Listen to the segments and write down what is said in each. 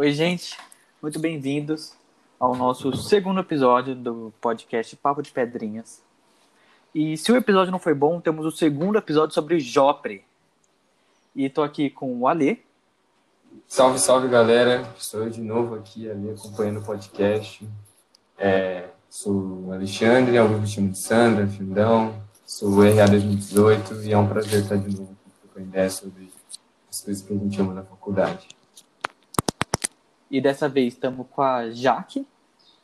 Oi, gente, muito bem-vindos ao nosso segundo episódio do podcast Papo de Pedrinhas. E se o episódio não foi bom, temos o segundo episódio sobre Jopre. E tô aqui com o Alê. Salve, salve galera! Estou eu de novo aqui ali acompanhando o podcast. É, sou o Alexandre, alguns me chamam de Sandra, Findão, sou o RA 2018 e é um prazer estar de novo aqui trocando ideia sobre as coisas que a gente ama na faculdade. E dessa vez estamos com a Jaque.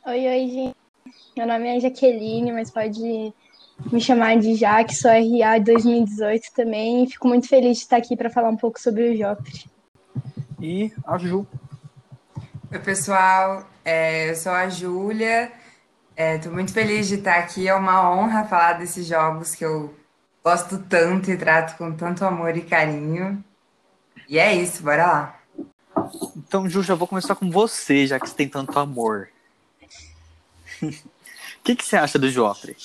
Oi, oi, gente. Meu nome é Jaqueline, mas pode me chamar de Jaque, sou RA 2018 também e fico muito feliz de estar aqui para falar um pouco sobre o Jopre. E a Ju. Oi, pessoal. É, eu sou a Júlia. Estou muito feliz de estar aqui. É uma honra falar desses jogos que eu gosto tanto e trato com tanto amor e carinho. E é isso, bora lá. Então, Ju, já vou começar com você, já que você tem tanto amor. O que, que você acha do Joffrey?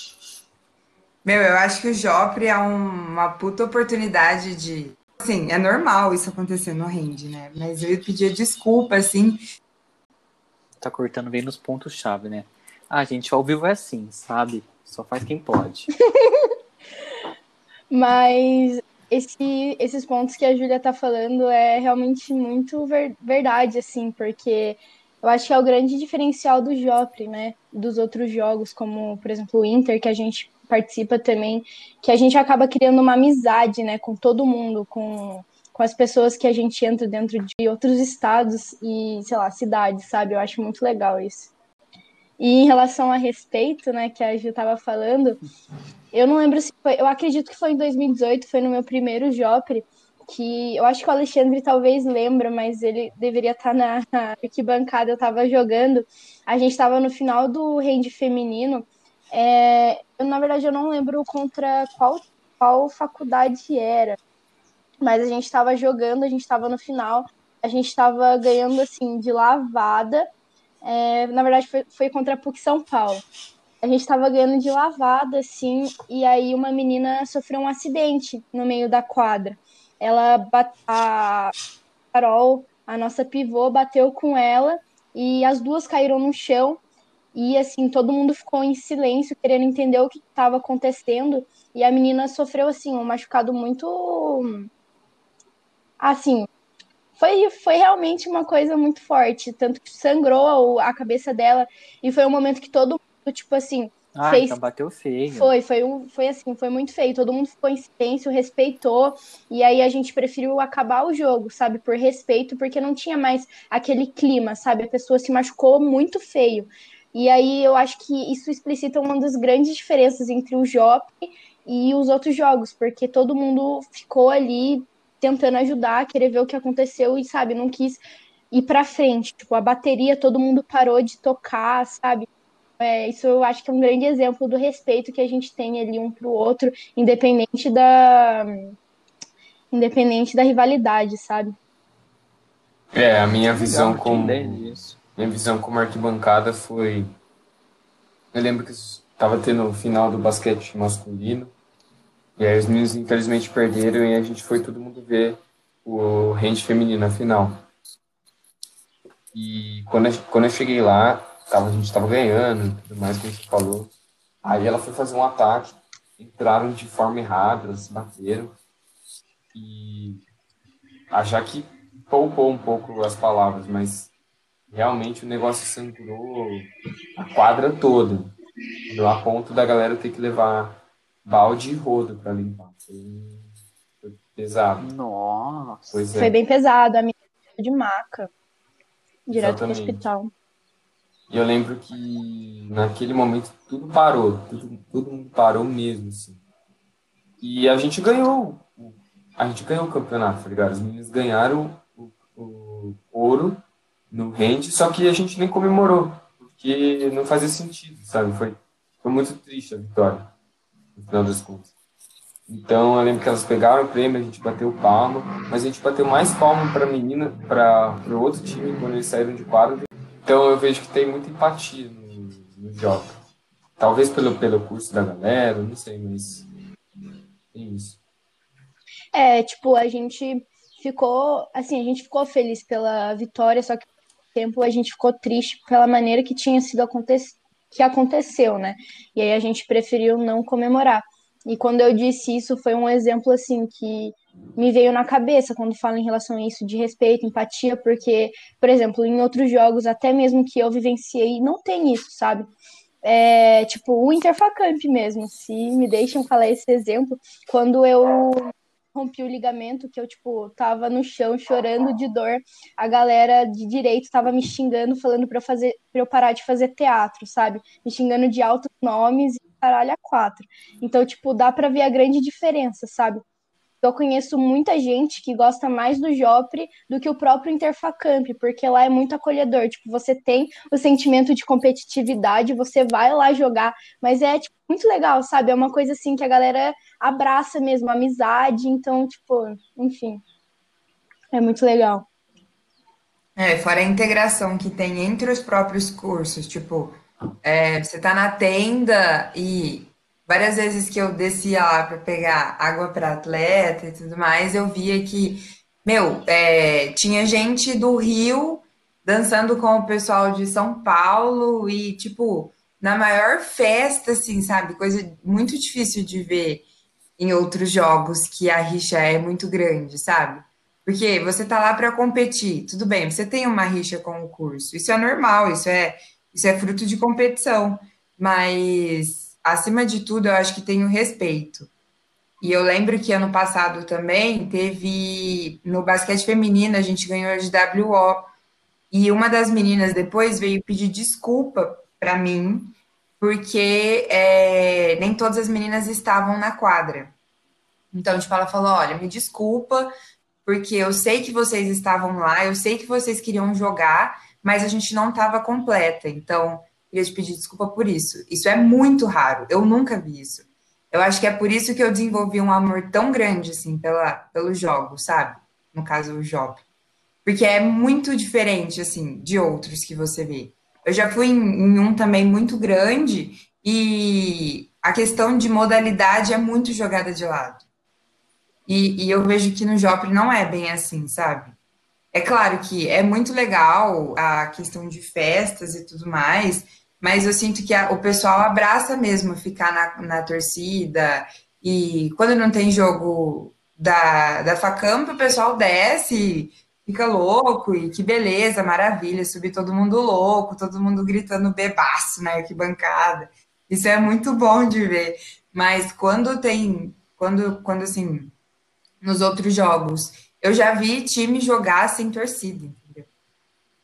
Meu, eu acho que o Joffrey é um, uma puta oportunidade de. Assim, é normal isso acontecer no Rende, né? Mas eu pedia desculpa, assim. Tá cortando bem nos pontos-chave, né? Ah, gente, ao vivo é assim, sabe? Só faz quem pode. Mas esse, esses pontos que a Júlia tá falando é realmente muito ver, verdade, assim, porque eu acho que é o grande diferencial do Joffre, né? Dos outros jogos, como, por exemplo, o Inter, que a gente participa também, que a gente acaba criando uma amizade, né, com todo mundo, com, com as pessoas que a gente entra dentro de outros estados e, sei lá, cidades, sabe? Eu acho muito legal isso. E em relação a respeito, né, que a Ju estava falando, eu não lembro se foi, eu acredito que foi em 2018, foi no meu primeiro Jopre, que eu acho que o Alexandre talvez lembra, mas ele deveria estar tá na, na arquibancada, eu estava jogando, a gente estava no final do rende feminino, é, eu, na verdade eu não lembro contra qual, qual faculdade era, mas a gente estava jogando, a gente estava no final, a gente estava ganhando assim de lavada, é, na verdade, foi, foi contra a PUC São Paulo. A gente estava ganhando de lavada, assim, e aí uma menina sofreu um acidente no meio da quadra. Ela, a Carol, a nossa pivô, bateu com ela e as duas caíram no chão. E assim, todo mundo ficou em silêncio, querendo entender o que estava acontecendo. E a menina sofreu assim um machucado muito assim, foi, foi realmente uma coisa muito forte. Tanto que sangrou a cabeça dela. E foi um momento que todo mundo, tipo assim. Ah, fez... então bateu feio. Foi, foi, um, foi assim, foi muito feio. Todo mundo ficou em silêncio, respeitou. E aí a gente preferiu acabar o jogo, sabe? Por respeito, porque não tinha mais aquele clima, sabe? A pessoa se machucou muito feio. E aí eu acho que isso explicita uma das grandes diferenças entre o Jop e os outros jogos, porque todo mundo ficou ali tentando ajudar, querer ver o que aconteceu e, sabe, não quis ir para frente. Tipo, a bateria, todo mundo parou de tocar, sabe? É, isso eu acho que é um grande exemplo do respeito que a gente tem ali um pro outro, independente da independente da rivalidade, sabe? É, a minha visão como minha visão como arquibancada foi eu lembro que estava tendo o final do basquete masculino e aí os meninos infelizmente perderam e a gente foi todo mundo ver o rende feminino na final. E quando eu, quando eu cheguei lá, tava, a gente estava ganhando tudo mais, como você falou. Aí ela foi fazer um ataque, entraram de forma errada, se bateram. E a Jaque poupou um pouco as palavras, mas realmente o negócio sangrou a quadra toda. A ponto da galera ter que levar balde e rodo para limpar. Foi, foi, pesado. Nossa. Pois é. Foi bem pesado. A minha de maca. Direto pro hospital. E eu lembro que naquele momento tudo parou. Tudo, todo mundo parou mesmo, assim. E a gente ganhou. A gente ganhou o campeonato, tá ligado? Os meninos ganharam o, o ouro no rende, só que a gente nem comemorou, porque não fazia sentido, sabe? Foi, foi muito triste a vitória no final das contas. Então eu lembro que elas pegaram o prêmio, a gente bateu palma, mas a gente bateu mais palma para a menina, para o outro time quando eles saíram de quadro. Então eu vejo que tem muita empatia no, no jogo. Talvez pelo, pelo curso da galera, não sei, mas é isso. É, tipo, a gente ficou, assim, a gente ficou feliz pela vitória, só que tempo a gente ficou triste pela maneira que tinha sido acontecido que aconteceu, né? E aí a gente preferiu não comemorar. E quando eu disse isso, foi um exemplo assim que me veio na cabeça quando falo em relação a isso de respeito, empatia, porque, por exemplo, em outros jogos, até mesmo que eu vivenciei, não tem isso, sabe? É, tipo, o Interfacamp mesmo, se me deixam falar esse exemplo, quando eu rompi o ligamento, que eu, tipo, tava no chão chorando de dor, a galera de direito tava me xingando, falando pra eu, fazer, pra eu parar de fazer teatro, sabe? Me xingando de altos nomes e caralho a quatro. Então, tipo, dá pra ver a grande diferença, sabe? Eu conheço muita gente que gosta mais do Jopre do que o próprio Interfacamp, porque lá é muito acolhedor. Tipo, você tem o sentimento de competitividade, você vai lá jogar, mas é tipo, muito legal, sabe? É uma coisa assim que a galera abraça mesmo, amizade. Então, tipo, enfim, é muito legal. É, fora a integração que tem entre os próprios cursos, tipo, é, você tá na tenda e várias vezes que eu descia lá para pegar água para atleta e tudo mais, eu via que, meu, é, tinha gente do Rio dançando com o pessoal de São Paulo e, tipo, na maior festa, assim, sabe? Coisa muito difícil de ver em outros jogos que a rixa é muito grande, sabe? Porque você tá lá para competir, tudo bem, você tem uma rixa com o curso, isso é normal, isso é, isso é fruto de competição, mas acima de tudo, eu acho que tem o respeito. E eu lembro que ano passado também teve no basquete feminino, a gente ganhou de WO. E uma das meninas depois veio pedir desculpa para mim, porque é, nem todas as meninas estavam na quadra. Então, tipo, ela falou: olha, me desculpa, porque eu sei que vocês estavam lá, eu sei que vocês queriam jogar, mas a gente não estava completa. Então, Queria te pedir desculpa por isso. Isso é muito raro. Eu nunca vi isso. Eu acho que é por isso que eu desenvolvi um amor tão grande, assim, pela, pelo jogo, sabe? No caso, o job. Porque é muito diferente, assim, de outros que você vê. Eu já fui em, em um também muito grande e a questão de modalidade é muito jogada de lado. E, e eu vejo que no Jopre não é bem assim, sabe? É claro que é muito legal a questão de festas e tudo mais, mas eu sinto que a, o pessoal abraça mesmo ficar na, na torcida, e quando não tem jogo da, da Facamp, o pessoal desce, fica louco, e que beleza, maravilha, subir todo mundo louco, todo mundo gritando bebaço na arquibancada. Isso é muito bom de ver. Mas quando tem, quando, quando assim, nos outros jogos, eu já vi time jogar sem torcida?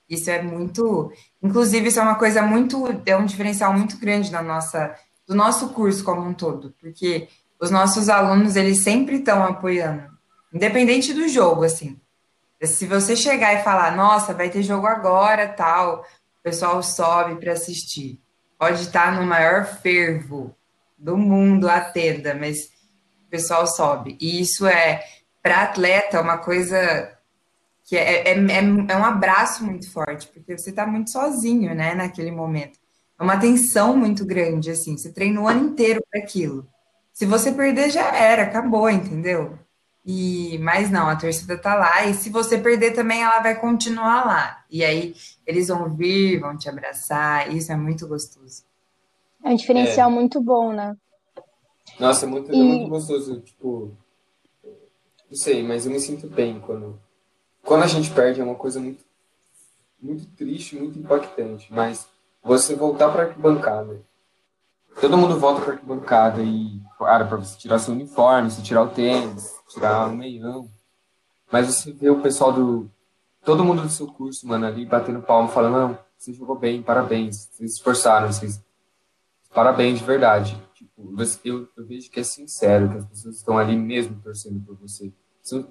Isso é muito, Inclusive, isso é uma coisa muito, é um diferencial muito grande na nossa, do nosso curso como um todo, porque os nossos alunos, eles sempre estão apoiando, independente do jogo, assim. Se você chegar e falar, nossa, vai ter jogo agora, tal, o pessoal sobe para assistir. Pode estar no maior fervo do mundo a tenda, mas o pessoal sobe. E isso é, para atleta, uma coisa que é, é, é, é um abraço muito forte, porque você está muito sozinho, né, naquele momento. É uma tensão muito grande, assim, você treina o ano inteiro para aquilo. Se você perder, já era, acabou, entendeu? E, mas não, a torcida tá lá, e se você perder também, ela vai continuar lá. E aí eles vão vir, vão te abraçar, isso é muito gostoso. É um diferencial é. muito bom, né? Nossa, é muito, e... é muito gostoso, tipo, não sei, mas eu me sinto bem quando quando a gente perde é uma coisa muito, muito triste, muito impactante. Mas você voltar para a arquibancada, todo mundo volta para a arquibancada e, cara, para você tirar seu uniforme, você tirar o tênis, tirar o meião. Mas você vê o pessoal do. Todo mundo do seu curso, mano, ali batendo palma, falando: não, você jogou bem, parabéns, vocês esforçaram, vocês. Parabéns de verdade. Tipo, eu, eu vejo que é sincero, que as pessoas estão ali mesmo torcendo por você.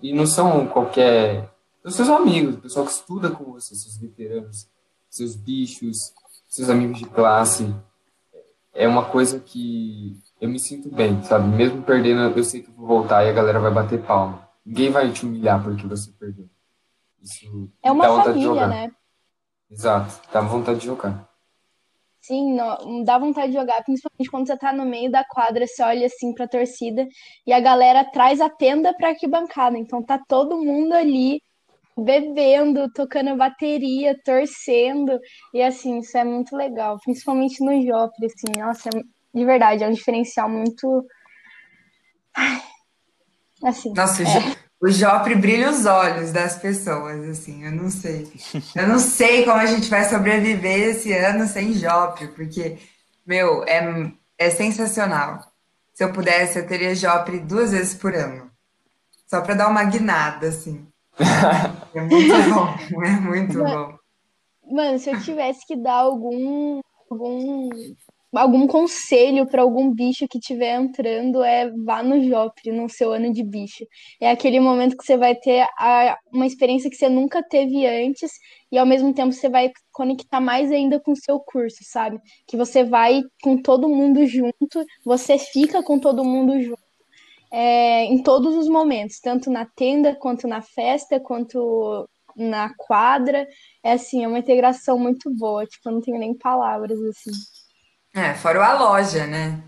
E não são qualquer os seus amigos, o pessoal que estuda com você, seus veteranos, seus bichos, seus amigos de classe. É uma coisa que eu me sinto bem, sabe? Mesmo perdendo, eu sei que vou voltar e a galera vai bater palma. Ninguém vai te humilhar porque você perdeu. Isso é uma dá vontade família, de jogar. né? Exato, dá vontade de jogar. Sim, não, dá vontade de jogar, principalmente quando você tá no meio da quadra, você olha assim pra torcida e a galera traz a tenda pra arquibancada. Então tá todo mundo ali bebendo, tocando bateria, torcendo. E assim, isso é muito legal, principalmente no Jopre, assim, nossa, é, de verdade, é um diferencial muito. Assim. Nossa, é. o Jopre brilha os olhos das pessoas, assim, eu não sei. Eu não sei como a gente vai sobreviver esse ano sem Jopre, porque, meu, é, é sensacional. Se eu pudesse, eu teria Jopre duas vezes por ano. Só para dar uma guinada, assim. É muito bom, é muito bom. Mano, se eu tivesse que dar algum algum algum conselho para algum bicho que estiver entrando é vá no Jopre no seu ano de bicho. É aquele momento que você vai ter a, uma experiência que você nunca teve antes e ao mesmo tempo você vai conectar mais ainda com o seu curso, sabe? Que você vai com todo mundo junto, você fica com todo mundo junto é, em todos os momentos, tanto na tenda, quanto na festa, quanto na quadra. É assim, é uma integração muito boa, tipo, eu não tenho nem palavras assim. É, fora a loja, né?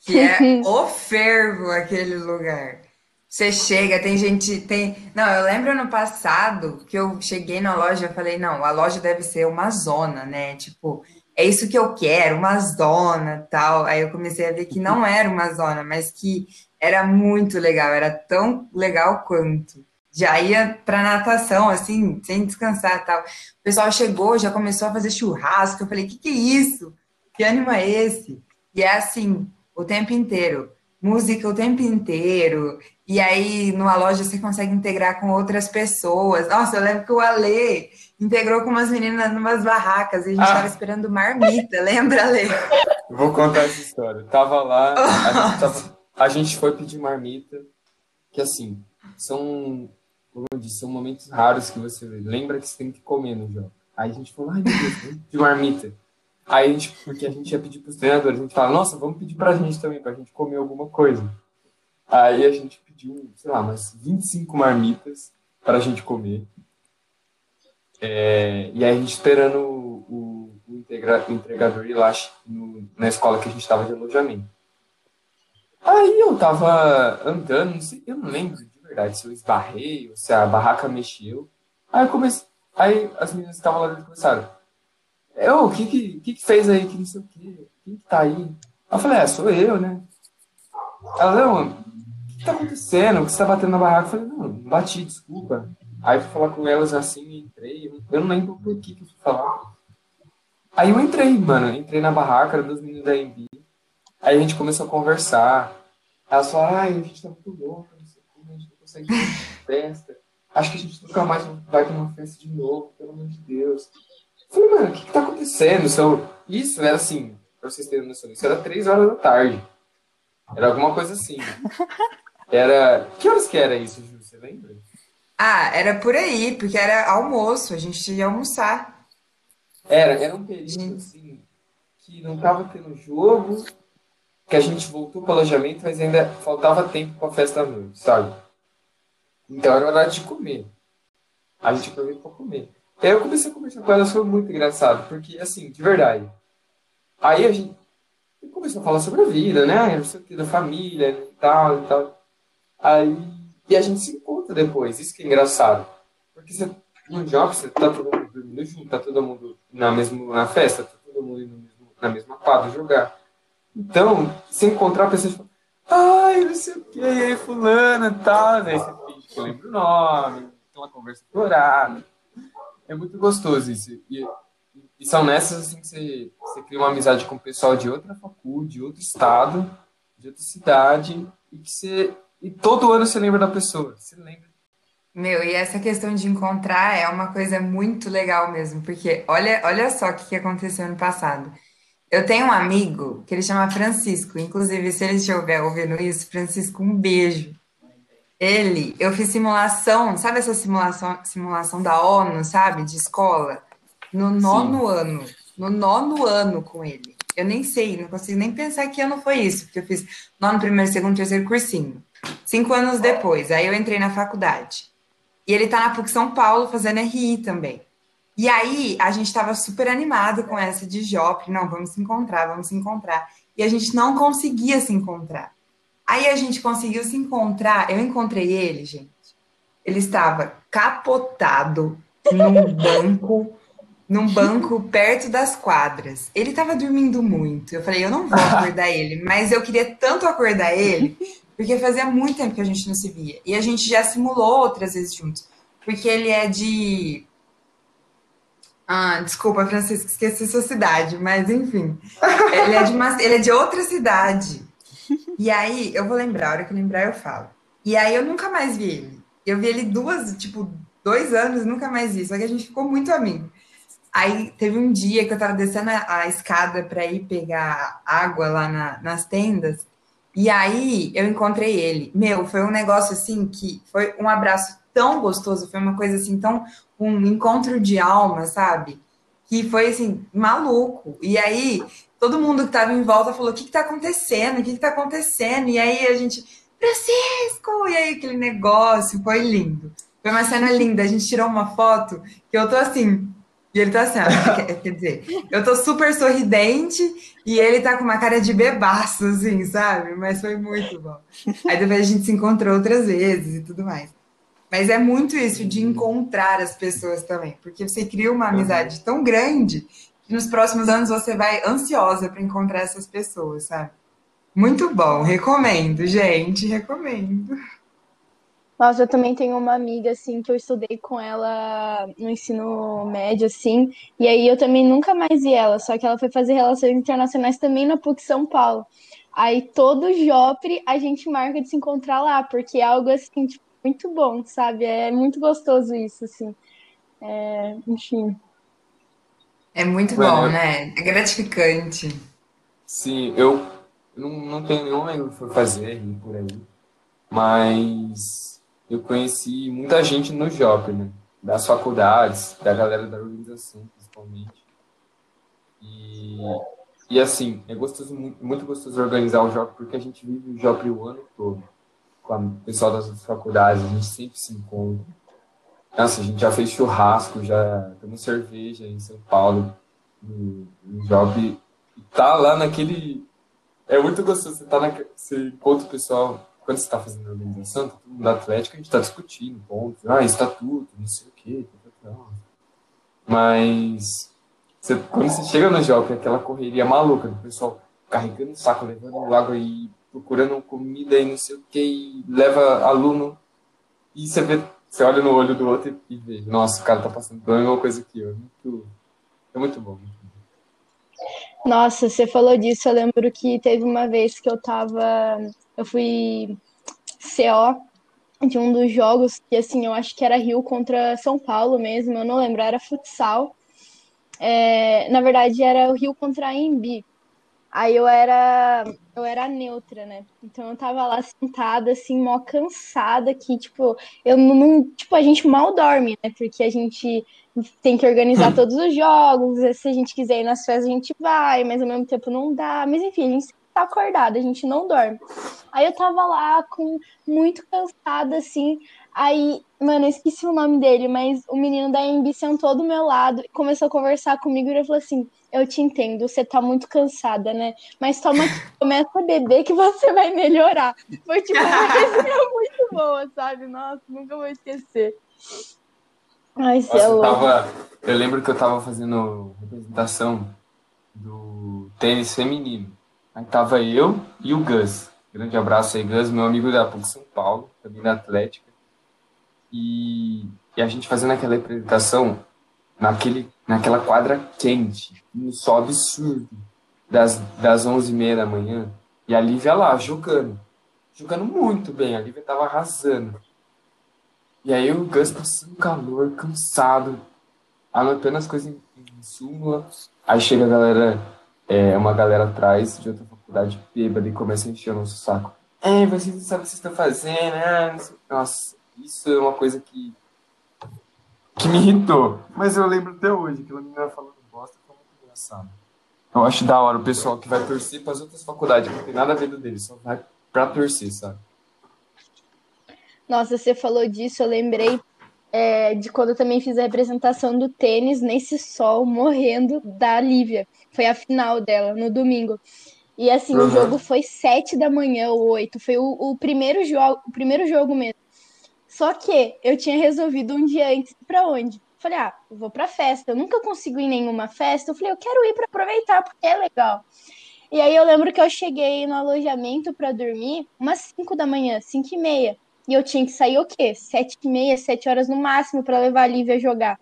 Que é o fervo aquele lugar. Você chega, tem gente, tem. Não, eu lembro no passado que eu cheguei na loja, eu falei, não, a loja deve ser uma zona, né? Tipo, é isso que eu quero, uma zona, tal. Aí eu comecei a ver que não era uma zona, mas que era muito legal, era tão legal quanto. Já ia para natação, assim, sem descansar tal. O pessoal chegou, já começou a fazer churrasco. Eu falei: que que é isso? Que ânimo é esse? E é assim, o tempo inteiro. Música o tempo inteiro. E aí, numa loja, você consegue integrar com outras pessoas. Nossa, eu lembro que o Ale integrou com umas meninas numas barracas e a gente estava ah. esperando marmita. Lembra, Ale? Vou contar essa história. Tava lá, a gente tava a gente foi pedir marmita, que assim, são, como eu disse, são momentos raros que você lembra que você tem que comer no jogo. Aí a gente falou, ai meu Deus, vamos pedir marmita. Aí a gente, porque a gente ia pedir para os treinadores, a gente fala, nossa, vamos pedir para a gente também, para a gente comer alguma coisa. Aí a gente pediu, sei lá, umas 25 marmitas para a gente comer. É, e aí a gente esperando o, o, integra, o entregador ir lá no, na escola que a gente estava de alojamento. Aí eu tava andando, não sei, eu não lembro de verdade se eu esbarrei ou se a barraca mexeu. Aí comecei, aí as meninas que estavam lá dentro começaram. Eu, o que que, que que fez aí? Que não sei o quê? Quem que tá aí? Eu falei, é, sou eu, né? Ela, não, o que, que tá acontecendo? O que você tá batendo na barraca? Eu falei, não, bati, desculpa. Aí fui falar com elas assim e entrei. Eu não lembro por que que eu fui falar. Aí eu entrei, mano. Entrei na barraca, dos meninos da MB. Aí a gente começou a conversar. Elas falaram, ai, a gente tá muito louco, não sei como, a gente não consegue ir festa. Acho que a gente nunca mais vai para uma festa de novo, pelo amor de Deus. Eu falei, mano, o que, que tá acontecendo? Seu... Isso era assim, pra vocês terem noção, isso era três horas da tarde. Era alguma coisa assim. Era. Que horas que era isso, Ju? Você lembra? Ah, era por aí, porque era almoço, a gente ia almoçar. Era, era um período assim que não tava tendo jogo, que a gente voltou para o alojamento, mas ainda faltava tempo para a festa da noite, sabe? Então era hora de comer. A gente aproveitou para comer. E aí eu comecei a conversar com elas, foi muito engraçado, porque, assim, de verdade. Aí a gente começou a falar sobre a vida, né? Não sei o que, da família e tal e tal. Aí, e a gente se depois, isso que é engraçado. Porque você, no job, você tá todo mundo dormindo junto, tá todo mundo na, mesma, na festa, tá todo mundo indo na mesma quadra jogar. Então, se encontrar a pessoa, tipo, ai, não sei o que, aí, fulana, tal, né? Você finge que lembra o nome, aquela conversa dourada. É muito gostoso isso. E, e são nessas assim que você, você cria uma amizade com o pessoal de outra faculdade, de outro estado, de outra cidade, e que você. E todo ano você lembra da pessoa. Você lembra. Meu, e essa questão de encontrar é uma coisa muito legal mesmo, porque olha, olha só o que aconteceu no passado. Eu tenho um amigo que ele chama Francisco. Inclusive, se ele estiver ouvindo isso, Francisco, um beijo. Ele, eu fiz simulação, sabe essa simulação, simulação da ONU, sabe, de escola? No nono Sim. ano. No nono ano com ele. Eu nem sei, não consigo nem pensar que ano foi isso, porque eu fiz nono, primeiro, segundo, terceiro cursinho. Cinco anos depois, aí eu entrei na faculdade. E ele tá na PUC São Paulo fazendo RI também. E aí a gente estava super animado com essa de Jopre, não, vamos se encontrar, vamos se encontrar. E a gente não conseguia se encontrar. Aí a gente conseguiu se encontrar, eu encontrei ele, gente. Ele estava capotado num banco, num banco perto das quadras. Ele tava dormindo muito. Eu falei, eu não vou acordar ele, mas eu queria tanto acordar ele, porque fazia muito tempo que a gente não se via. E a gente já simulou outras vezes juntos. Porque ele é de. Ah, desculpa, Francisco, esqueci sua cidade, mas enfim. Ele é de, uma... ele é de outra cidade. E aí, eu vou lembrar, a hora que eu lembrar, eu falo. E aí eu nunca mais vi ele. Eu vi ele duas, tipo, dois anos, nunca mais vi. Só que a gente ficou muito amigo. Aí teve um dia que eu tava descendo a, a escada para ir pegar água lá na, nas tendas. E aí eu encontrei ele. Meu, foi um negócio assim que foi um abraço tão gostoso, foi uma coisa assim, tão um encontro de alma, sabe? Que foi assim, maluco. E aí todo mundo que tava em volta falou: o que, que tá acontecendo? O que, que tá acontecendo? E aí a gente, Francisco! E aí aquele negócio foi lindo. Foi uma cena linda. A gente tirou uma foto que eu tô assim. E ele tá assim, ó, quer dizer, eu tô super sorridente e ele tá com uma cara de bebaço, assim, sabe? Mas foi muito bom. Aí depois a gente se encontrou outras vezes e tudo mais. Mas é muito isso de encontrar as pessoas também, porque você cria uma amizade tão grande que nos próximos anos você vai ansiosa para encontrar essas pessoas, sabe? Muito bom, recomendo, gente, recomendo. Nossa, eu também tenho uma amiga, assim, que eu estudei com ela no ensino médio, assim, e aí eu também nunca mais vi ela, só que ela foi fazer relações internacionais também na PUC São Paulo. Aí todo Jopre a gente marca de se encontrar lá, porque é algo, assim, tipo, muito bom, sabe? É muito gostoso isso, assim. É, enfim. É muito bom, né? É gratificante. Sim, eu não, não tenho nenhum amigo que foi fazer por aí, mas eu conheci muita gente no Job, né? Das faculdades, da galera da organização, principalmente. E, e assim, é gostoso, muito, gostoso organizar o Job, porque a gente vive o Job o ano todo. Com o pessoal das faculdades, a gente sempre se encontra. Nossa, a gente já fez churrasco, já tomou cerveja em São Paulo, no, no Job. E tá lá naquele é muito gostoso. Você, tá na, você encontra o pessoal, quando você está fazendo a organização, tá mundo da Atlética, a gente está discutindo pontos, ah, estatuto, não sei o quê. Tá, tá, tá. Mas você, quando você chega no jogo, é aquela correria maluca do pessoal carregando saco, levando água e procurando comida e não sei o que, e leva aluno. E você vê, você olha no olho do outro e, e vê, nossa, o cara tá passando pela mesma coisa que eu. É muito, é muito bom. Muito bom. Nossa, você falou disso. Eu lembro que teve uma vez que eu tava. Eu fui CO de um dos jogos, que assim, eu acho que era Rio contra São Paulo mesmo, eu não lembro, era futsal. É, na verdade, era o Rio contra a Embi. Aí eu era eu era neutra, né? Então eu tava lá sentada, assim, mó cansada, que, tipo, eu não. Tipo, a gente mal dorme, né? Porque a gente tem que organizar todos os jogos. Se a gente quiser ir nas festas, a gente vai, mas ao mesmo tempo não dá. Mas enfim, a gente tá acordada, a gente não dorme. Aí eu tava lá com muito cansada, assim. Aí, mano, eu esqueci o nome dele, mas o menino da MB sentou do meu lado e começou a conversar comigo e ele falou assim: Eu te entendo, você tá muito cansada, né? Mas toma começa a beber que você vai melhorar. Foi tipo uma coisa muito boa, sabe? Nossa, nunca vou esquecer. Ai, Nossa, eu, tava, eu lembro que eu tava fazendo representação do tênis feminino. Aí tava eu e o Gus. Grande abraço aí, Gus, meu amigo da PUC São Paulo, também da Atlética. E, e a gente fazendo aquela representação naquele, naquela quadra quente, no sol absurdo, das, das 11h30 da manhã. E a Lívia lá, jogando. Jogando muito bem, a Lívia tava arrasando. E aí o Gus passando calor, cansado, anotando as coisas em, em súmula. Aí chega a galera, é, uma galera atrás de outra faculdade bêbada e começa a encher o nosso saco. É, vocês não sabem o que vocês estão fazendo. Ah, Nossa, isso é uma coisa que, que me irritou. Mas eu lembro até hoje, aquela menina falando bosta foi muito engraçado. Eu acho da hora o pessoal que vai torcer para as outras faculdades, não tem nada a ver do dele, só vai para torcer, sabe? Nossa, você falou disso, eu lembrei é, de quando eu também fiz a representação do tênis nesse sol morrendo da Lívia. Foi a final dela, no domingo. E assim, uhum. o jogo foi sete da manhã ou oito. Foi o, o, primeiro jogo, o primeiro jogo mesmo. Só que eu tinha resolvido um dia antes para onde? Falei, ah, vou pra festa. Eu nunca consigo ir em nenhuma festa. Eu falei, eu quero ir para aproveitar, porque é legal. E aí eu lembro que eu cheguei no alojamento para dormir umas 5 da manhã, 5 e meia. E eu tinha que sair o quê? 7 e meia, 7 horas no máximo para levar a Lívia a jogar.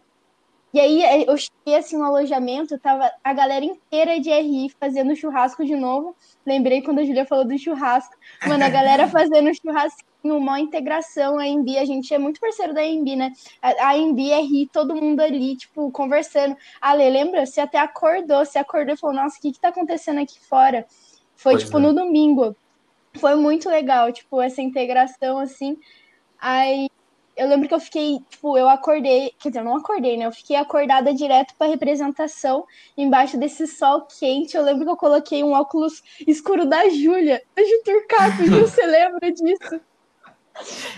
E aí eh, eu cheguei assim no alojamento, tava a galera inteira de RI fazendo churrasco de novo. Lembrei quando a Julia falou do churrasco. Mano, a galera fazendo churrasquinho, uma integração, a Embi, a gente é muito parceiro da Embi, né? A, Embi é RI, todo mundo ali, tipo, conversando. Ale, lembra? Você até acordou, você acordou e falou, nossa, o que que tá acontecendo aqui fora? Foi, pois tipo, é. no domingo. Foi muito legal, tipo, essa integração, assim. Aí eu lembro que eu fiquei, tipo, eu acordei, quer dizer, eu não acordei, né? Eu fiquei acordada direto pra representação, embaixo desse sol quente. Eu lembro que eu coloquei um óculos escuro da Júlia, da Turcato, você lembra disso?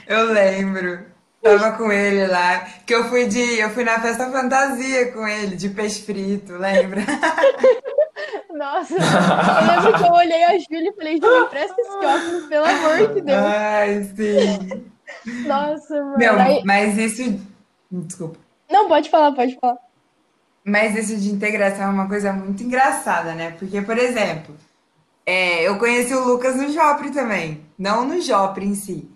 Eu lembro. Tava com ele lá, que eu fui de, eu fui na festa fantasia com ele, de peixe frito, lembra? Nossa, eu lembro que eu olhei a Júlia e falei, Júlia, presta esse óculos, pelo amor de Deus. Ai, sim. Nossa, mano. Não, Aí... mas isso. Desculpa. Não, pode falar, pode falar. Mas isso de integração é uma coisa muito engraçada, né? Porque, por exemplo, é, eu conheci o Lucas no Jopre também. Não no Jopre em si,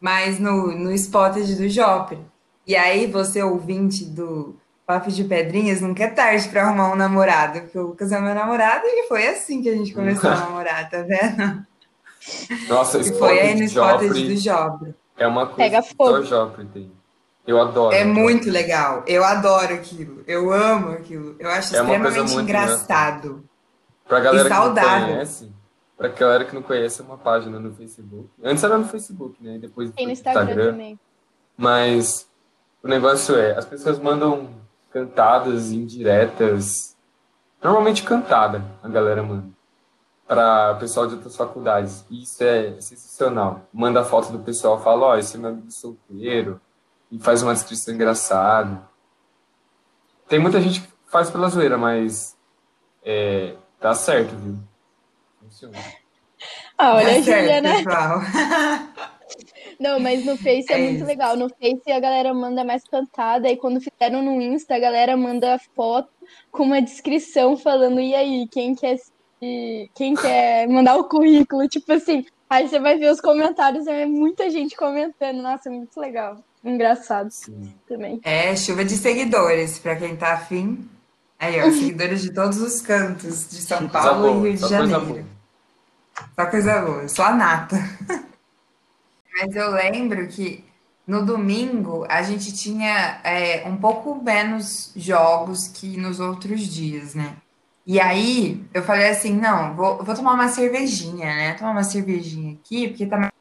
mas no, no Spotted do Jopre. E aí, você ouvinte do Papo de Pedrinhas, nunca é tarde para arrumar um namorado, porque o Lucas é meu namorado e foi assim que a gente começou a namorar, tá vendo? Nossa, e foi aí no Spotted do Jopre. É uma coisa Pega que só Joffrey tem. Eu adoro. É muito legal. Eu adoro aquilo. Eu amo aquilo. Eu acho é extremamente engraçado. Engraçada. Pra galera e saudável. que não conhece, pra galera que não conhece, é uma página no Facebook. Antes era no Facebook, né? Depois Tem no Instagram, Instagram também. Mas o negócio é, as pessoas mandam cantadas indiretas. Normalmente cantada, a galera manda para o pessoal de outras faculdades. E isso é sensacional. Manda foto do pessoal, fala, ó, oh, esse é meu amigo solteiro, e faz uma descrição engraçada. Tem muita gente que faz pela zoeira, mas é, dá certo, viu? Funciona. Ah, olha a Julia, né? Não, mas no Face é, é muito legal. No Face a galera manda mais cantada, e quando fizeram no Insta, a galera manda foto com uma descrição falando, e aí, quem quer e quem quer mandar o currículo, tipo assim, aí você vai ver os comentários, é muita gente comentando, nossa, é muito legal. Engraçado Sim. também. É, chuva de seguidores, para quem tá afim. Aí, ó, seguidores de todos os cantos de São Paulo boa, e Rio de Janeiro. Só coisa boa, só a nata. Mas eu lembro que no domingo a gente tinha é, um pouco menos jogos que nos outros dias, né? E aí eu falei assim, não, vou, vou tomar uma cervejinha, né? Tomar uma cervejinha aqui, porque tá.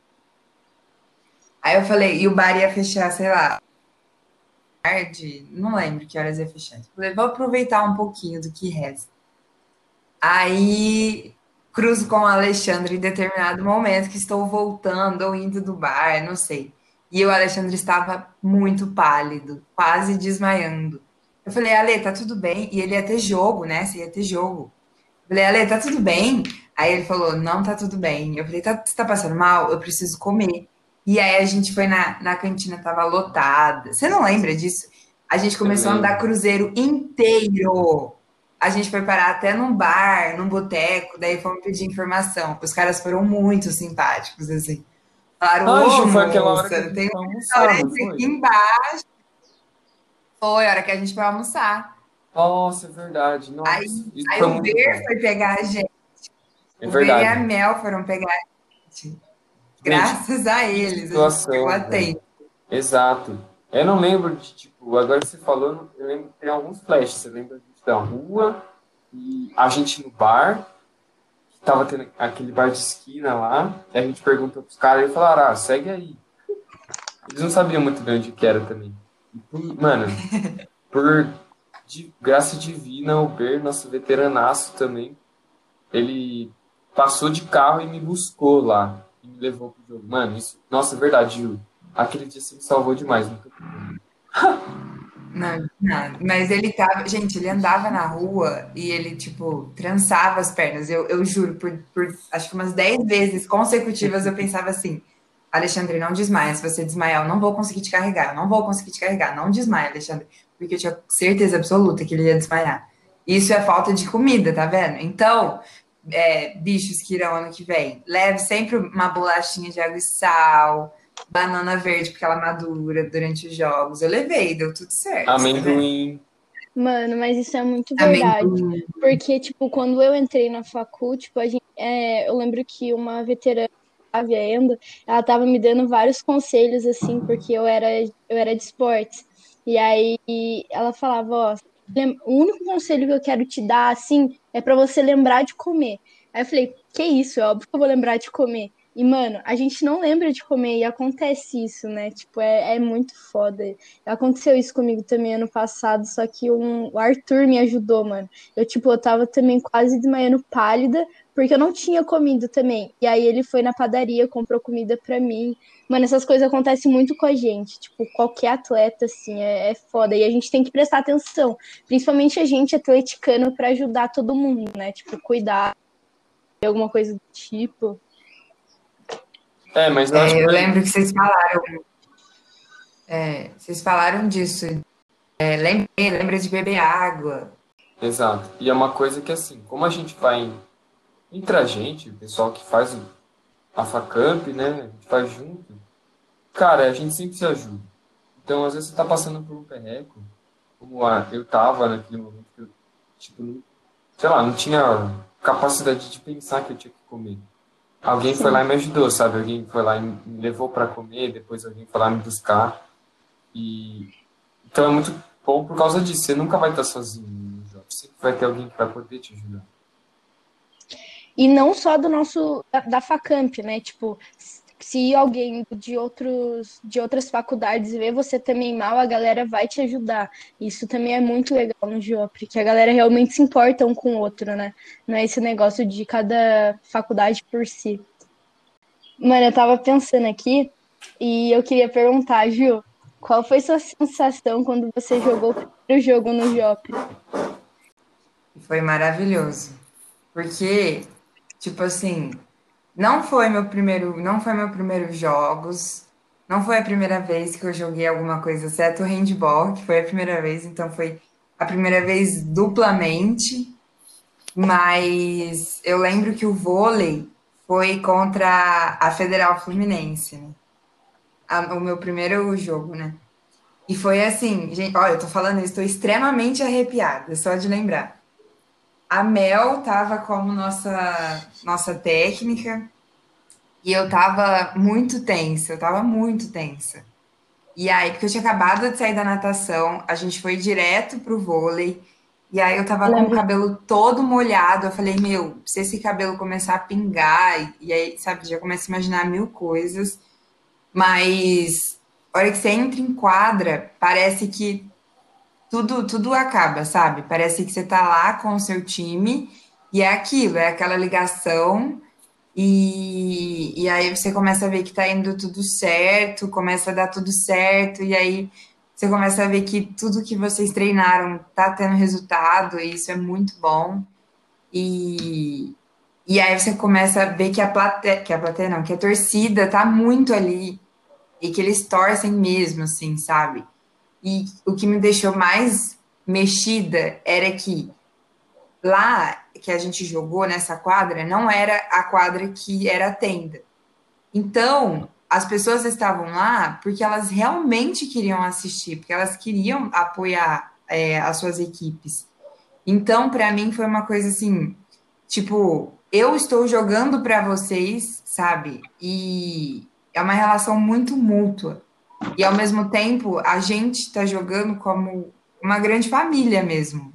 Aí eu falei, e o bar ia fechar, sei lá, tarde, não lembro que horas ia fechar. Falei, vou aproveitar um pouquinho do que resta. Aí cruzo com o Alexandre em determinado momento que estou voltando ou indo do bar, não sei. E o Alexandre estava muito pálido, quase desmaiando. Eu falei, Ale, tá tudo bem? E ele ia ter jogo, né? Você ia ter jogo. Eu falei, Ale, tá tudo bem? Aí ele falou, não tá tudo bem. Eu falei, tá, você tá passando mal? Eu preciso comer. E aí a gente foi na, na cantina, tava lotada. Você não lembra disso? A gente começou a andar cruzeiro inteiro. A gente foi parar até num bar, num boteco, daí fomos pedir informação. Os caras foram muito simpáticos, assim. Falaram, ô, foi aquela hora que tem um restaurante aqui embaixo foi, a hora que a gente foi almoçar. Nossa, é verdade. Nossa, aí aí o Ber foi pegar a gente. É o verdade. Ber e a Mel foram pegar a gente. Graças gente, a eles. Situação, a gente Exato. Eu não lembro de, tipo, agora você falou, eu lembro que tem alguns flashes. Você lembra da rua e a gente no bar, que tava tendo aquele bar de esquina lá, e a gente perguntou pros caras e falaram, ah, segue aí. Eles não sabiam muito bem onde que era também. Mano, por de graça divina, o Ber, nosso veteranaço também, ele passou de carro e me buscou lá. E me levou pro jogo. Mano, isso. Nossa, é verdade, Ju. Aquele dia você me salvou demais. Nunca... Não, não, mas ele tava. Gente, ele andava na rua e ele, tipo, trançava as pernas. Eu, eu juro, por, por acho que umas 10 vezes consecutivas eu pensava assim: Alexandre, não desmaia. Se você desmaiar, eu não vou conseguir te carregar. Eu não vou conseguir te carregar. Não desmaia, Alexandre. Porque eu tinha certeza absoluta que ele ia desmaiar. Isso é falta de comida, tá vendo? Então, é, bichos que irão ano que vem, leve sempre uma bolachinha de água e sal, banana verde, porque ela madura durante os jogos. Eu levei, deu tudo certo. Tá Amendoim. Mano, mas isso é muito verdade. Amendoim. Porque, tipo, quando eu entrei na facul, tipo, a gente, é, eu lembro que uma veterana Flávia Endo, ela tava me dando vários conselhos, assim, porque eu era, eu era de esportes. E aí ela falava, ó, o único conselho que eu quero te dar, assim, é pra você lembrar de comer. Aí eu falei, que isso? É óbvio que eu vou lembrar de comer. E, mano, a gente não lembra de comer e acontece isso, né? Tipo, é, é muito foda. Aconteceu isso comigo também ano passado, só que um, o Arthur me ajudou, mano. Eu, tipo, eu tava também quase desmaiando pálida, porque eu não tinha comido também. E aí ele foi na padaria, comprou comida pra mim. Mano, essas coisas acontecem muito com a gente. Tipo, qualquer atleta, assim, é, é foda. E a gente tem que prestar atenção. Principalmente a gente, atleticano, pra ajudar todo mundo, né? Tipo, cuidar, alguma coisa do tipo. É, mas É, eu lembro que vocês falaram. é, vocês falaram disso. É, lembrei, lembra de beber água. Exato. E é uma coisa que, assim, como a gente vai entre a gente, o pessoal que faz a Facamp, né? A gente faz junto. Cara, a gente sempre se ajuda. Então, às vezes, você tá passando por um perreco, como a, eu tava naquele momento que eu, tipo, não, sei lá, não tinha capacidade de pensar que eu tinha que comer. Alguém foi lá e me ajudou, sabe? Alguém foi lá e me levou para comer, depois alguém foi lá me buscar. E então é muito bom por causa disso. Você nunca vai estar sozinho no jogo. Sempre vai ter alguém que vai poder te ajudar. E não só do nosso da, da Facamp, né? Tipo, se alguém de outros de outras faculdades vê você também mal, a galera vai te ajudar. Isso também é muito legal no Joffre, que a galera realmente se importa um com o outro, né? Não é esse negócio de cada faculdade por si. Mano, eu tava pensando aqui e eu queria perguntar, Ju, qual foi sua sensação quando você jogou o primeiro jogo no Joffre? Foi maravilhoso. Porque, tipo assim, não foi meu primeiro, não foi meu primeiro jogos, não foi a primeira vez que eu joguei alguma coisa, exceto o handball, que foi a primeira vez, então foi a primeira vez duplamente. Mas eu lembro que o vôlei foi contra a Federal Fluminense, né? A- o meu primeiro jogo, né? E foi assim, gente, olha, eu tô falando isso, tô extremamente arrepiada, só de lembrar. A Mel tava como nossa, nossa técnica e eu tava muito tensa, eu tava muito tensa. E aí, porque eu tinha acabado de sair da natação, a gente foi direto pro vôlei, e aí eu tava com o cabelo todo molhado. Eu falei, meu, se esse cabelo começar a pingar, e, e aí, sabe, já começa a imaginar mil coisas. Mas a hora que você entra em quadra, parece que tudo, tudo acaba, sabe? Parece que você tá lá com o seu time e é aquilo, é aquela ligação. E, e aí você começa a ver que tá indo tudo certo, começa a dar tudo certo, e aí você começa a ver que tudo que vocês treinaram tá tendo resultado, e isso é muito bom. E, e aí você começa a ver que a plateia, que a plateia não, que a torcida tá muito ali, e que eles torcem mesmo, assim, sabe? E o que me deixou mais mexida era que lá que a gente jogou nessa quadra não era a quadra que era a tenda. Então, as pessoas estavam lá porque elas realmente queriam assistir, porque elas queriam apoiar é, as suas equipes. Então, para mim, foi uma coisa assim, tipo, eu estou jogando para vocês, sabe? E é uma relação muito mútua. E ao mesmo tempo, a gente está jogando como uma grande família mesmo.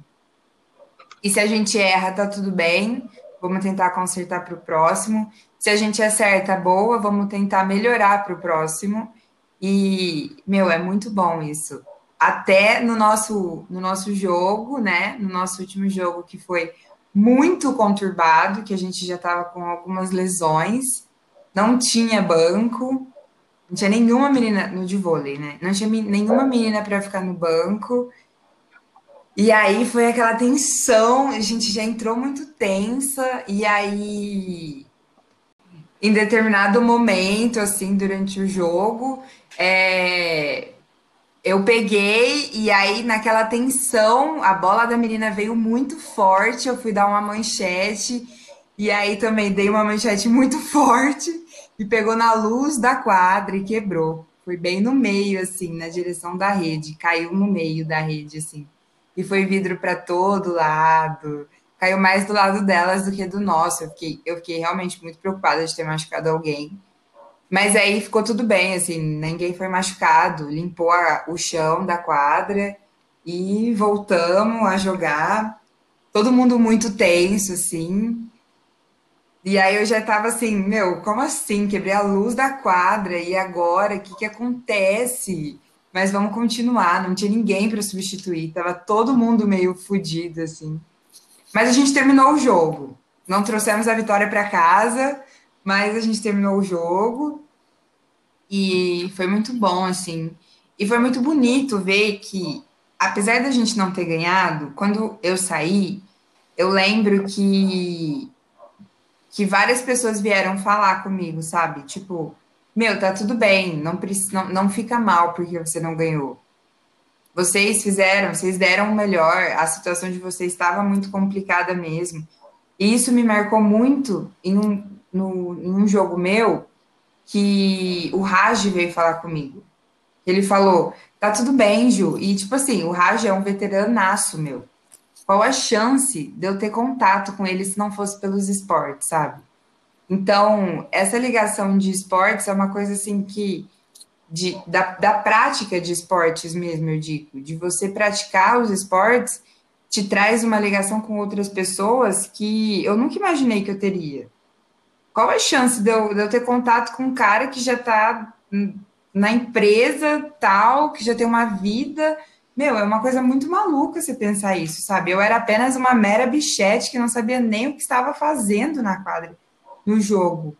E se a gente erra, tá tudo bem. Vamos tentar consertar para o próximo. Se a gente acerta, boa, vamos tentar melhorar para o próximo. E, meu, é muito bom isso. Até no nosso, no nosso jogo, né? No nosso último jogo, que foi muito conturbado, que a gente já estava com algumas lesões, não tinha banco, não tinha nenhuma menina no de vôlei, né? Não tinha nenhuma menina para ficar no banco. E aí foi aquela tensão, a gente já entrou muito tensa, e aí em determinado momento, assim, durante o jogo, é, eu peguei e aí naquela tensão, a bola da menina veio muito forte, eu fui dar uma manchete e aí também dei uma manchete muito forte e pegou na luz da quadra e quebrou. Foi bem no meio, assim, na direção da rede, caiu no meio da rede, assim. E foi vidro para todo lado caiu mais do lado delas do que do nosso. Eu fiquei, eu fiquei realmente muito preocupada de ter machucado alguém. Mas aí ficou tudo bem, assim, ninguém foi machucado, limpou a, o chão da quadra e voltamos a jogar. Todo mundo muito tenso, assim. E aí eu já tava assim, meu, como assim? Quebrei a luz da quadra e agora? O que, que acontece? Mas vamos continuar, não tinha ninguém para substituir, tava todo mundo meio fodido, assim. Mas a gente terminou o jogo. Não trouxemos a vitória para casa, mas a gente terminou o jogo. E foi muito bom, assim. E foi muito bonito ver que, apesar da gente não ter ganhado, quando eu saí, eu lembro que que várias pessoas vieram falar comigo, sabe? Tipo, meu, tá tudo bem, não, não, não fica mal porque você não ganhou. Vocês fizeram, vocês deram o melhor, a situação de vocês estava muito complicada mesmo. E isso me marcou muito em um, no, em um jogo meu que o Raj veio falar comigo. Ele falou: tá tudo bem, Ju. E, tipo assim, o Raj é um veteranaço meu. Qual a chance de eu ter contato com ele se não fosse pelos esportes, sabe? Então, essa ligação de esportes é uma coisa assim que de, da, da prática de esportes mesmo, eu digo, de você praticar os esportes, te traz uma ligação com outras pessoas que eu nunca imaginei que eu teria. Qual a chance de eu, de eu ter contato com um cara que já está na empresa tal, que já tem uma vida? Meu, é uma coisa muito maluca você pensar isso, sabe? Eu era apenas uma mera bichete que não sabia nem o que estava fazendo na quadra, no jogo.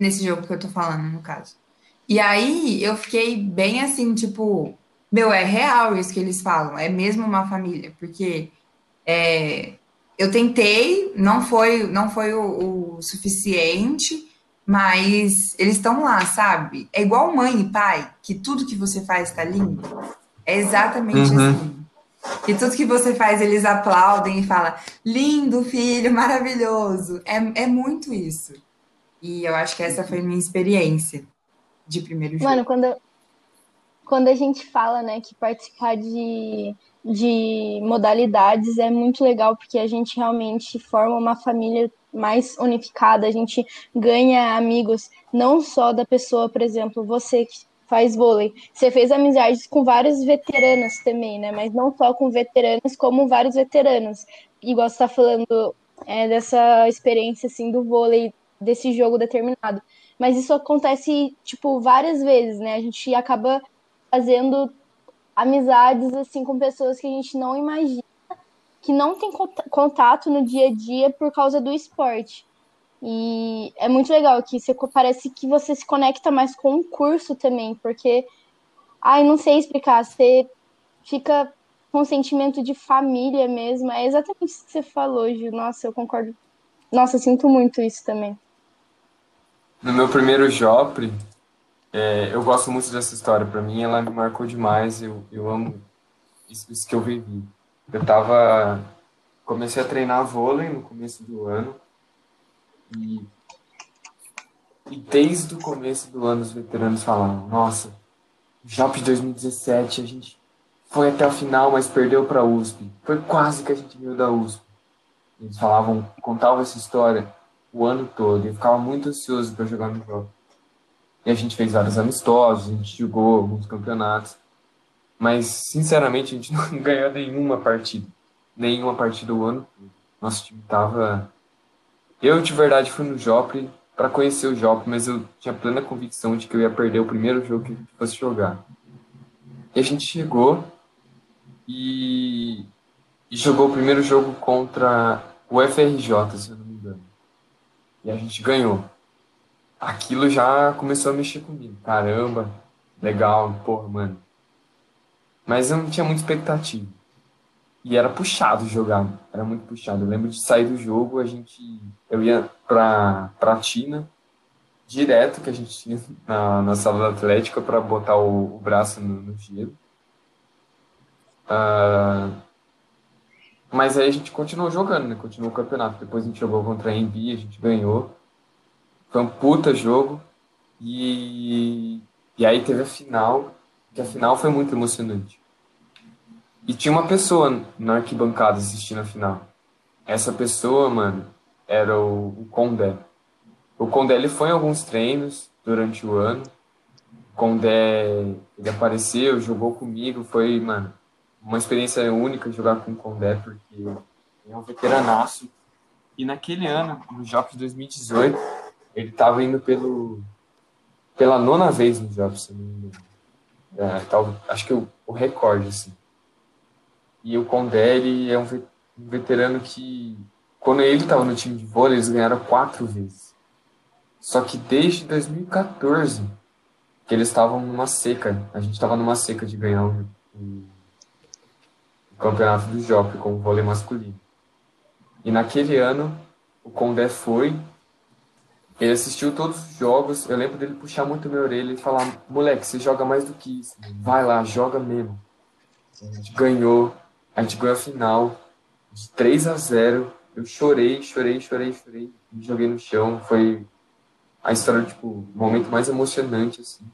Nesse jogo que eu tô falando, no caso. E aí eu fiquei bem assim, tipo, meu, é real isso que eles falam, é mesmo uma família, porque é, eu tentei, não foi, não foi o, o suficiente, mas eles estão lá, sabe? É igual mãe e pai, que tudo que você faz está lindo. É exatamente uhum. assim. E tudo que você faz, eles aplaudem e falam, lindo filho, maravilhoso. É, é muito isso. E eu acho que essa foi a minha experiência de primeiro jogo. Mano, quando, quando a gente fala, né, que participar de, de modalidades é muito legal, porque a gente realmente forma uma família mais unificada, a gente ganha amigos, não só da pessoa, por exemplo, você que faz vôlei. Você fez amizades com vários veteranos também, né? Mas não só com veteranos, como vários veteranos. Igual você tá falando é, dessa experiência, assim, do vôlei, desse jogo determinado. Mas isso acontece, tipo, várias vezes, né? A gente acaba fazendo amizades, assim, com pessoas que a gente não imagina, que não tem contato no dia a dia por causa do esporte. E é muito legal que você, parece que você se conecta mais com o curso também, porque, ai, não sei explicar, você fica com um sentimento de família mesmo. É exatamente isso que você falou, Gil. Nossa, eu concordo. Nossa, sinto muito isso também. No meu primeiro Jopre, é, eu gosto muito dessa história. Para mim, ela me marcou demais. Eu, eu amo isso, isso que eu vivi. Eu tava. Comecei a treinar vôlei no começo do ano. E, e desde o começo do ano, os veteranos falavam: Nossa, Jop 2017, a gente foi até o final, mas perdeu para a USP. Foi quase que a gente viu da USP. Eles falavam, contavam essa história o ano todo. Eu ficava muito ansioso para jogar no jogo. E a gente fez vários amistosos, a gente jogou alguns campeonatos. Mas, sinceramente, a gente não ganhou nenhuma partida. Nenhuma partida o ano. Nosso time tava. Eu, de verdade, fui no Jopre para conhecer o Jopre, mas eu tinha plena convicção de que eu ia perder o primeiro jogo que a gente fosse jogar. E a gente chegou e, e jogou o primeiro jogo contra o FRJ, se eu não me e a gente ganhou. Aquilo já começou a mexer comigo. Caramba, legal, porra, mano. Mas eu não tinha muita expectativa. E era puxado jogar, era muito puxado. Eu lembro de sair do jogo, a gente. Eu ia pra, pra Tina, direto que a gente tinha na, na sala Atlética para botar o, o, braço no, no gelo. Uh, mas aí a gente continuou jogando, né? Continuou o campeonato. Depois a gente jogou contra a Embi, a gente ganhou. Foi um puta jogo. E, e aí teve a final, que a final foi muito emocionante. E tinha uma pessoa na arquibancada assistindo a final. Essa pessoa, mano, era o, o Condé. O Condé ele foi em alguns treinos durante o ano. O Condé ele apareceu, jogou comigo, foi, mano, uma experiência única jogar com o Condé, porque é um veteranaço. E naquele ano, no Jogos 2018, ele estava indo pelo, pela nona vez no Jogos, se não me engano. É, tal, acho que o, o recorde, assim. E o Condé, ele é um veterano que, quando ele estava no time de vôlei, eles ganharam quatro vezes. Só que desde 2014, que eles estavam numa seca, a gente estava numa seca de ganhar o, o campeonato do Jockey com o vôlei masculino. E naquele ano, o Condé foi, ele assistiu todos os jogos, eu lembro dele puxar muito minha orelha e falar, moleque, você joga mais do que isso, vai lá, joga mesmo. A gente ganhou, a gente ganhou a final de 3 a 0 eu chorei, chorei, chorei, chorei, me joguei no chão, foi a história, tipo, o momento mais emocionante, assim,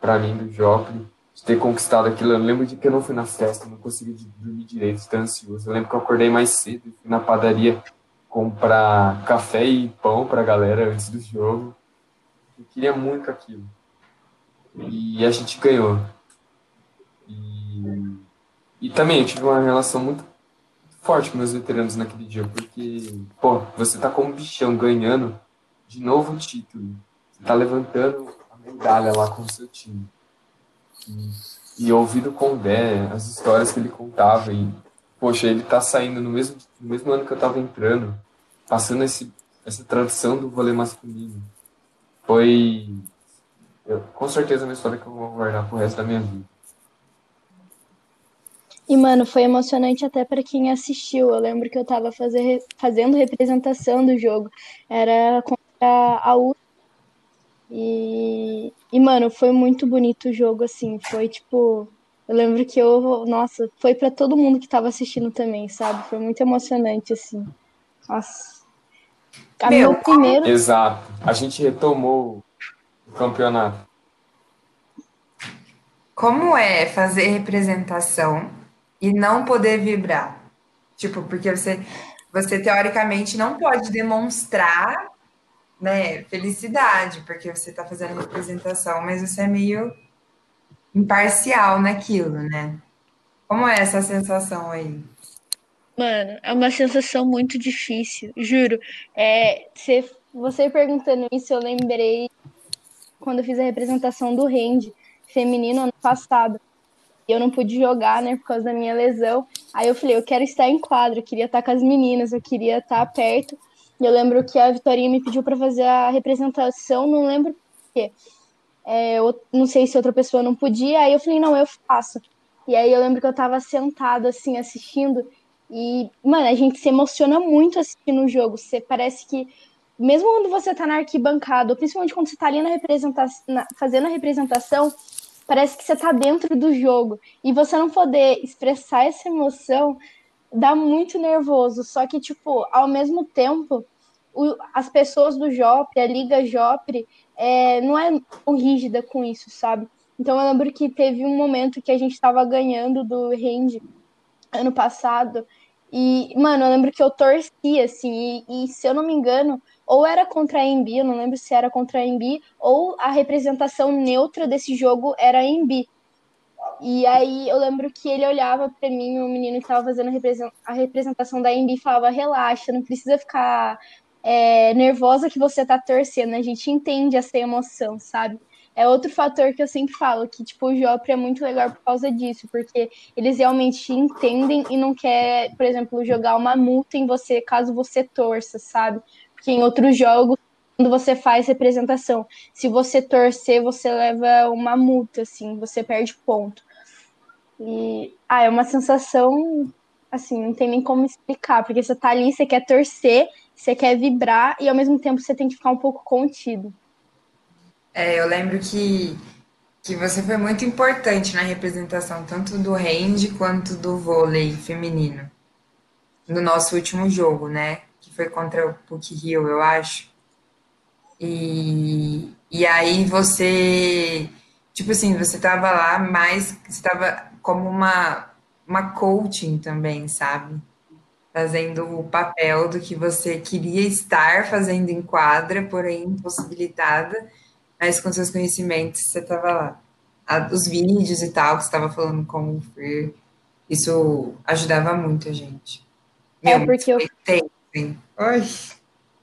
para mim do Joplin de ter conquistado aquilo. Eu lembro de que eu não fui na festa, não consegui dormir direito, estar ansioso. Eu lembro que eu acordei mais cedo fui na padaria comprar café e pão para a galera antes do jogo. Eu queria muito aquilo. E a gente ganhou. E, e também eu tive uma relação muito forte com meus veteranos naquele dia, porque, pô, você tá como bichão ganhando de novo o título. Você tá levantando a medalha lá com o seu time. E, e ouvindo com Condé, as histórias que ele contava, e, poxa, ele tá saindo no mesmo, no mesmo ano que eu tava entrando, passando esse, essa tradição do vôlei masculino. Foi, eu, com certeza, uma história que eu vou guardar pro resto da minha vida. E, mano, foi emocionante até para quem assistiu. Eu lembro que eu tava fazer, fazendo representação do jogo. Era contra a U e, e, mano, foi muito bonito o jogo, assim. Foi tipo. Eu lembro que eu. Nossa, foi para todo mundo que tava assistindo também, sabe? Foi muito emocionante, assim. Nossa. A meu, meu primeiro. Exato. A gente retomou o campeonato. Como é fazer representação e não poder vibrar? Tipo, porque você, você teoricamente não pode demonstrar né, felicidade, porque você está fazendo representação, mas você é meio imparcial naquilo, né? Como é essa sensação aí? Mano, é uma sensação muito difícil, juro. É, você, você perguntando isso, eu lembrei quando eu fiz a representação do Rende feminino ano passado. Eu não pude jogar, né, por causa da minha lesão. Aí eu falei, eu quero estar em quadro, eu queria estar com as meninas, eu queria estar perto. Eu lembro que a Vitorinha me pediu para fazer a representação, não lembro por quê. É, eu não sei se outra pessoa não podia, aí eu falei, não, eu faço. E aí eu lembro que eu tava sentada assim, assistindo, e, mano, a gente se emociona muito assistindo o jogo. Você parece que, mesmo quando você tá na arquibancada, principalmente quando você tá ali na representação, fazendo a representação, parece que você tá dentro do jogo. E você não poder expressar essa emoção dá muito nervoso. Só que, tipo, ao mesmo tempo, o, as pessoas do Jopre, a Liga Jopre, é, não é tão rígida com isso, sabe? Então eu lembro que teve um momento que a gente estava ganhando do Rende ano passado. E, mano, eu lembro que eu torci, assim, e, e, se eu não me engano, ou era contra a Embi, eu não lembro se era contra a Embi, ou a representação neutra desse jogo era a Embi. E aí eu lembro que ele olhava para mim, o menino que estava fazendo a representação da Embi, falava: relaxa, não precisa ficar é, nervosa que você tá torcendo, a gente entende essa emoção, sabe? É outro fator que eu sempre falo, que tipo, o Jopre é muito legal por causa disso, porque eles realmente entendem e não quer, por exemplo, jogar uma multa em você caso você torça, sabe? Porque em outros jogos quando você faz representação. Se você torcer, você leva uma multa, assim, você perde ponto. E ah, é uma sensação assim, não tem nem como explicar, porque você tá ali, você quer torcer, você quer vibrar e ao mesmo tempo você tem que ficar um pouco contido. É, eu lembro que, que você foi muito importante na representação tanto do hand quanto do vôlei feminino no nosso último jogo, né? Que foi contra o PUC Rio, eu acho. E, e aí você, tipo assim, você tava lá, mas você tava como uma, uma coaching também, sabe? Fazendo o papel do que você queria estar fazendo em quadra, porém impossibilitada, mas com seus conhecimentos você tava lá. Os vídeos e tal, que você estava falando com o Fer, isso ajudava muito a gente. É Meu, é porque eu...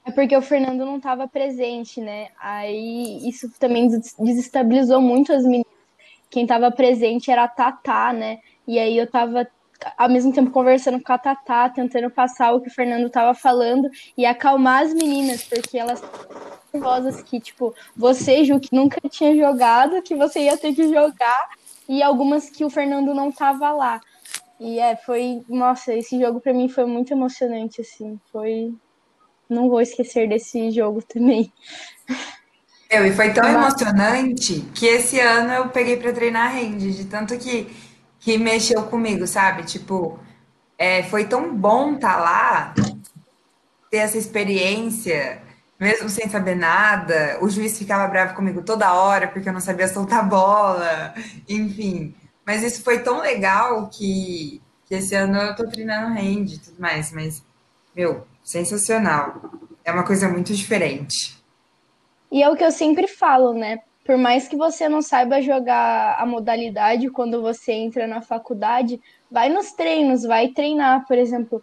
É porque o Fernando não estava presente, né? Aí isso também desestabilizou muito as meninas. Quem estava presente era a Tatá, né? E aí eu estava ao mesmo tempo conversando com a Tatá, tentando passar o que o Fernando estava falando e acalmar as meninas, porque elas nervosas que, tipo, você, Ju, que nunca tinha jogado, que você ia ter que jogar, e algumas que o Fernando não tava lá. E é, foi. Nossa, esse jogo para mim foi muito emocionante, assim. Foi. Não vou esquecer desse jogo também. Eu, e foi tão Mas... emocionante que esse ano eu peguei para treinar hand, de tanto que, que mexeu comigo, sabe? Tipo, é, foi tão bom estar tá lá, ter essa experiência, mesmo sem saber nada. O juiz ficava bravo comigo toda hora porque eu não sabia soltar bola, enfim. Mas isso foi tão legal que, que esse ano eu tô treinando hand e tudo mais. Mas, meu, sensacional. É uma coisa muito diferente. E é o que eu sempre falo, né? Por mais que você não saiba jogar a modalidade quando você entra na faculdade, vai nos treinos, vai treinar, por exemplo.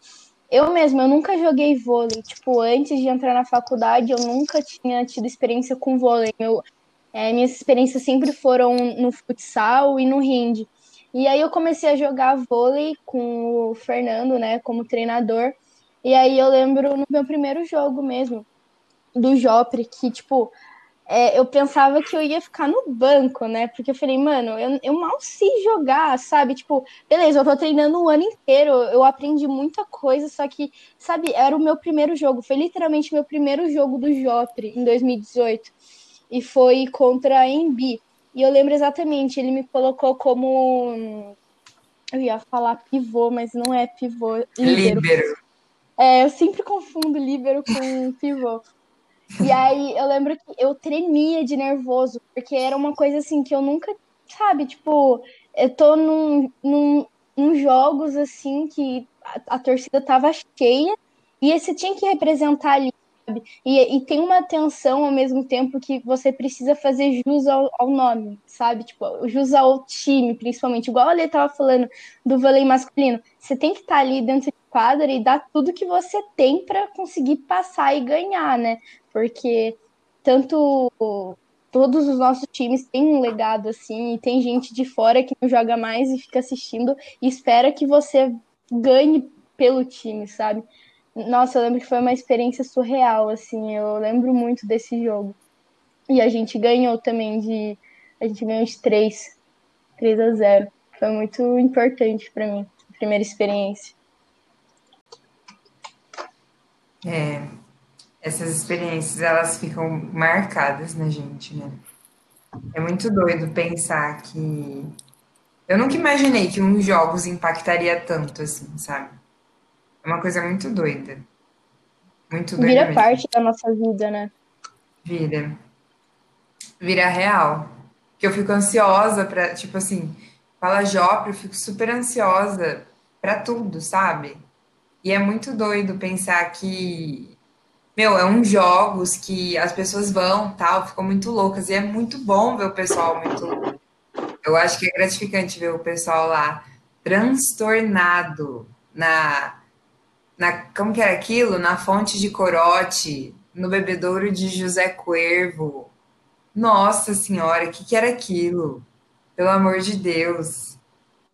Eu mesma, eu nunca joguei vôlei. Tipo, antes de entrar na faculdade, eu nunca tinha tido experiência com vôlei. Eu, é, minhas experiências sempre foram no futsal e no hand. E aí eu comecei a jogar vôlei com o Fernando, né, como treinador. E aí eu lembro no meu primeiro jogo mesmo, do Jopre, que, tipo, é, eu pensava que eu ia ficar no banco, né? Porque eu falei, mano, eu, eu mal sei jogar, sabe? Tipo, beleza, eu tô treinando o ano inteiro, eu aprendi muita coisa, só que, sabe, era o meu primeiro jogo, foi literalmente meu primeiro jogo do Jopre em 2018 e foi contra a Embi. E eu lembro exatamente, ele me colocou como. Eu ia falar pivô, mas não é pivô. Líbero. líbero. É, eu sempre confundo líbero com pivô. E aí eu lembro que eu tremia de nervoso, porque era uma coisa assim que eu nunca, sabe, tipo, eu tô num, num, num jogos assim que a, a torcida tava cheia e você tinha que representar ali sabe? E, e tem uma tensão ao mesmo tempo que você precisa fazer jus ao, ao nome, sabe? Tipo, jus ao time, principalmente. Igual a Lê tava falando do vôlei masculino. Você tem que estar tá ali dentro de quadra e dar tudo que você tem para conseguir passar e ganhar, né? Porque tanto todos os nossos times têm um legado assim, e tem gente de fora que não joga mais e fica assistindo e espera que você ganhe pelo time, sabe? Nossa, eu lembro que foi uma experiência surreal, assim, eu lembro muito desse jogo. E a gente ganhou também de. A gente ganhou de 3, 3 a 0. Foi muito importante para mim, a primeira experiência. É, essas experiências elas ficam marcadas na gente, né? É muito doido pensar que eu nunca imaginei que uns jogos impactaria tanto assim, sabe? É uma coisa muito doida. Muito doida. Vira mesmo. parte da nossa vida, né? Vira. Vira real. Que eu fico ansiosa para, tipo assim, fala Jopre, eu fico super ansiosa para tudo, sabe? E é muito doido pensar que, meu, é uns jogos que as pessoas vão, tal, ficam muito loucas. E é muito bom ver o pessoal muito. Eu acho que é gratificante ver o pessoal lá transtornado na na como que era aquilo? Na fonte de Corote, no bebedouro de José Cuervo. Nossa senhora, o que, que era aquilo? Pelo amor de Deus.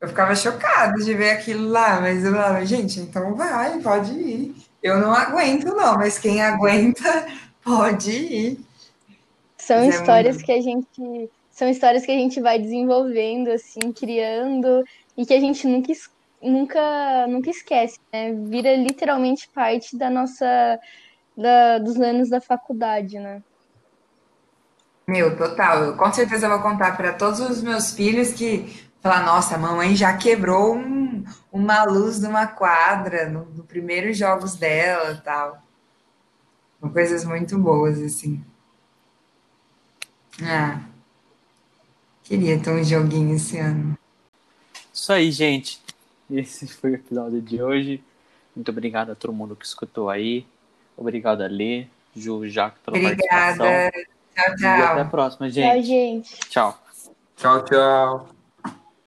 Eu ficava chocada de ver aquilo lá, mas eu falava, gente, então vai, pode ir. Eu não aguento, não, mas quem aguenta pode ir. São mas histórias é muito... que a gente. São histórias que a gente vai desenvolvendo, assim, criando, e que a gente nunca escuta nunca, nunca esquece, né? Vira literalmente parte da nossa, da, dos anos da faculdade, né? Meu, total. Eu com certeza vou contar para todos os meus filhos que falar, nossa, a mamãe já quebrou um, uma luz de uma quadra no, no primeiros jogos dela e tal. São coisas muito boas, assim. Ah, queria ter um joguinho esse ano. Isso aí, gente. Esse foi o episódio de hoje. Muito obrigado a todo mundo que escutou aí. Obrigado a Lê, Ju, Jaco pela Obrigada. participação. Tchau, E até a tchau. próxima, Tchau, gente. gente. Tchau. Tchau, tchau.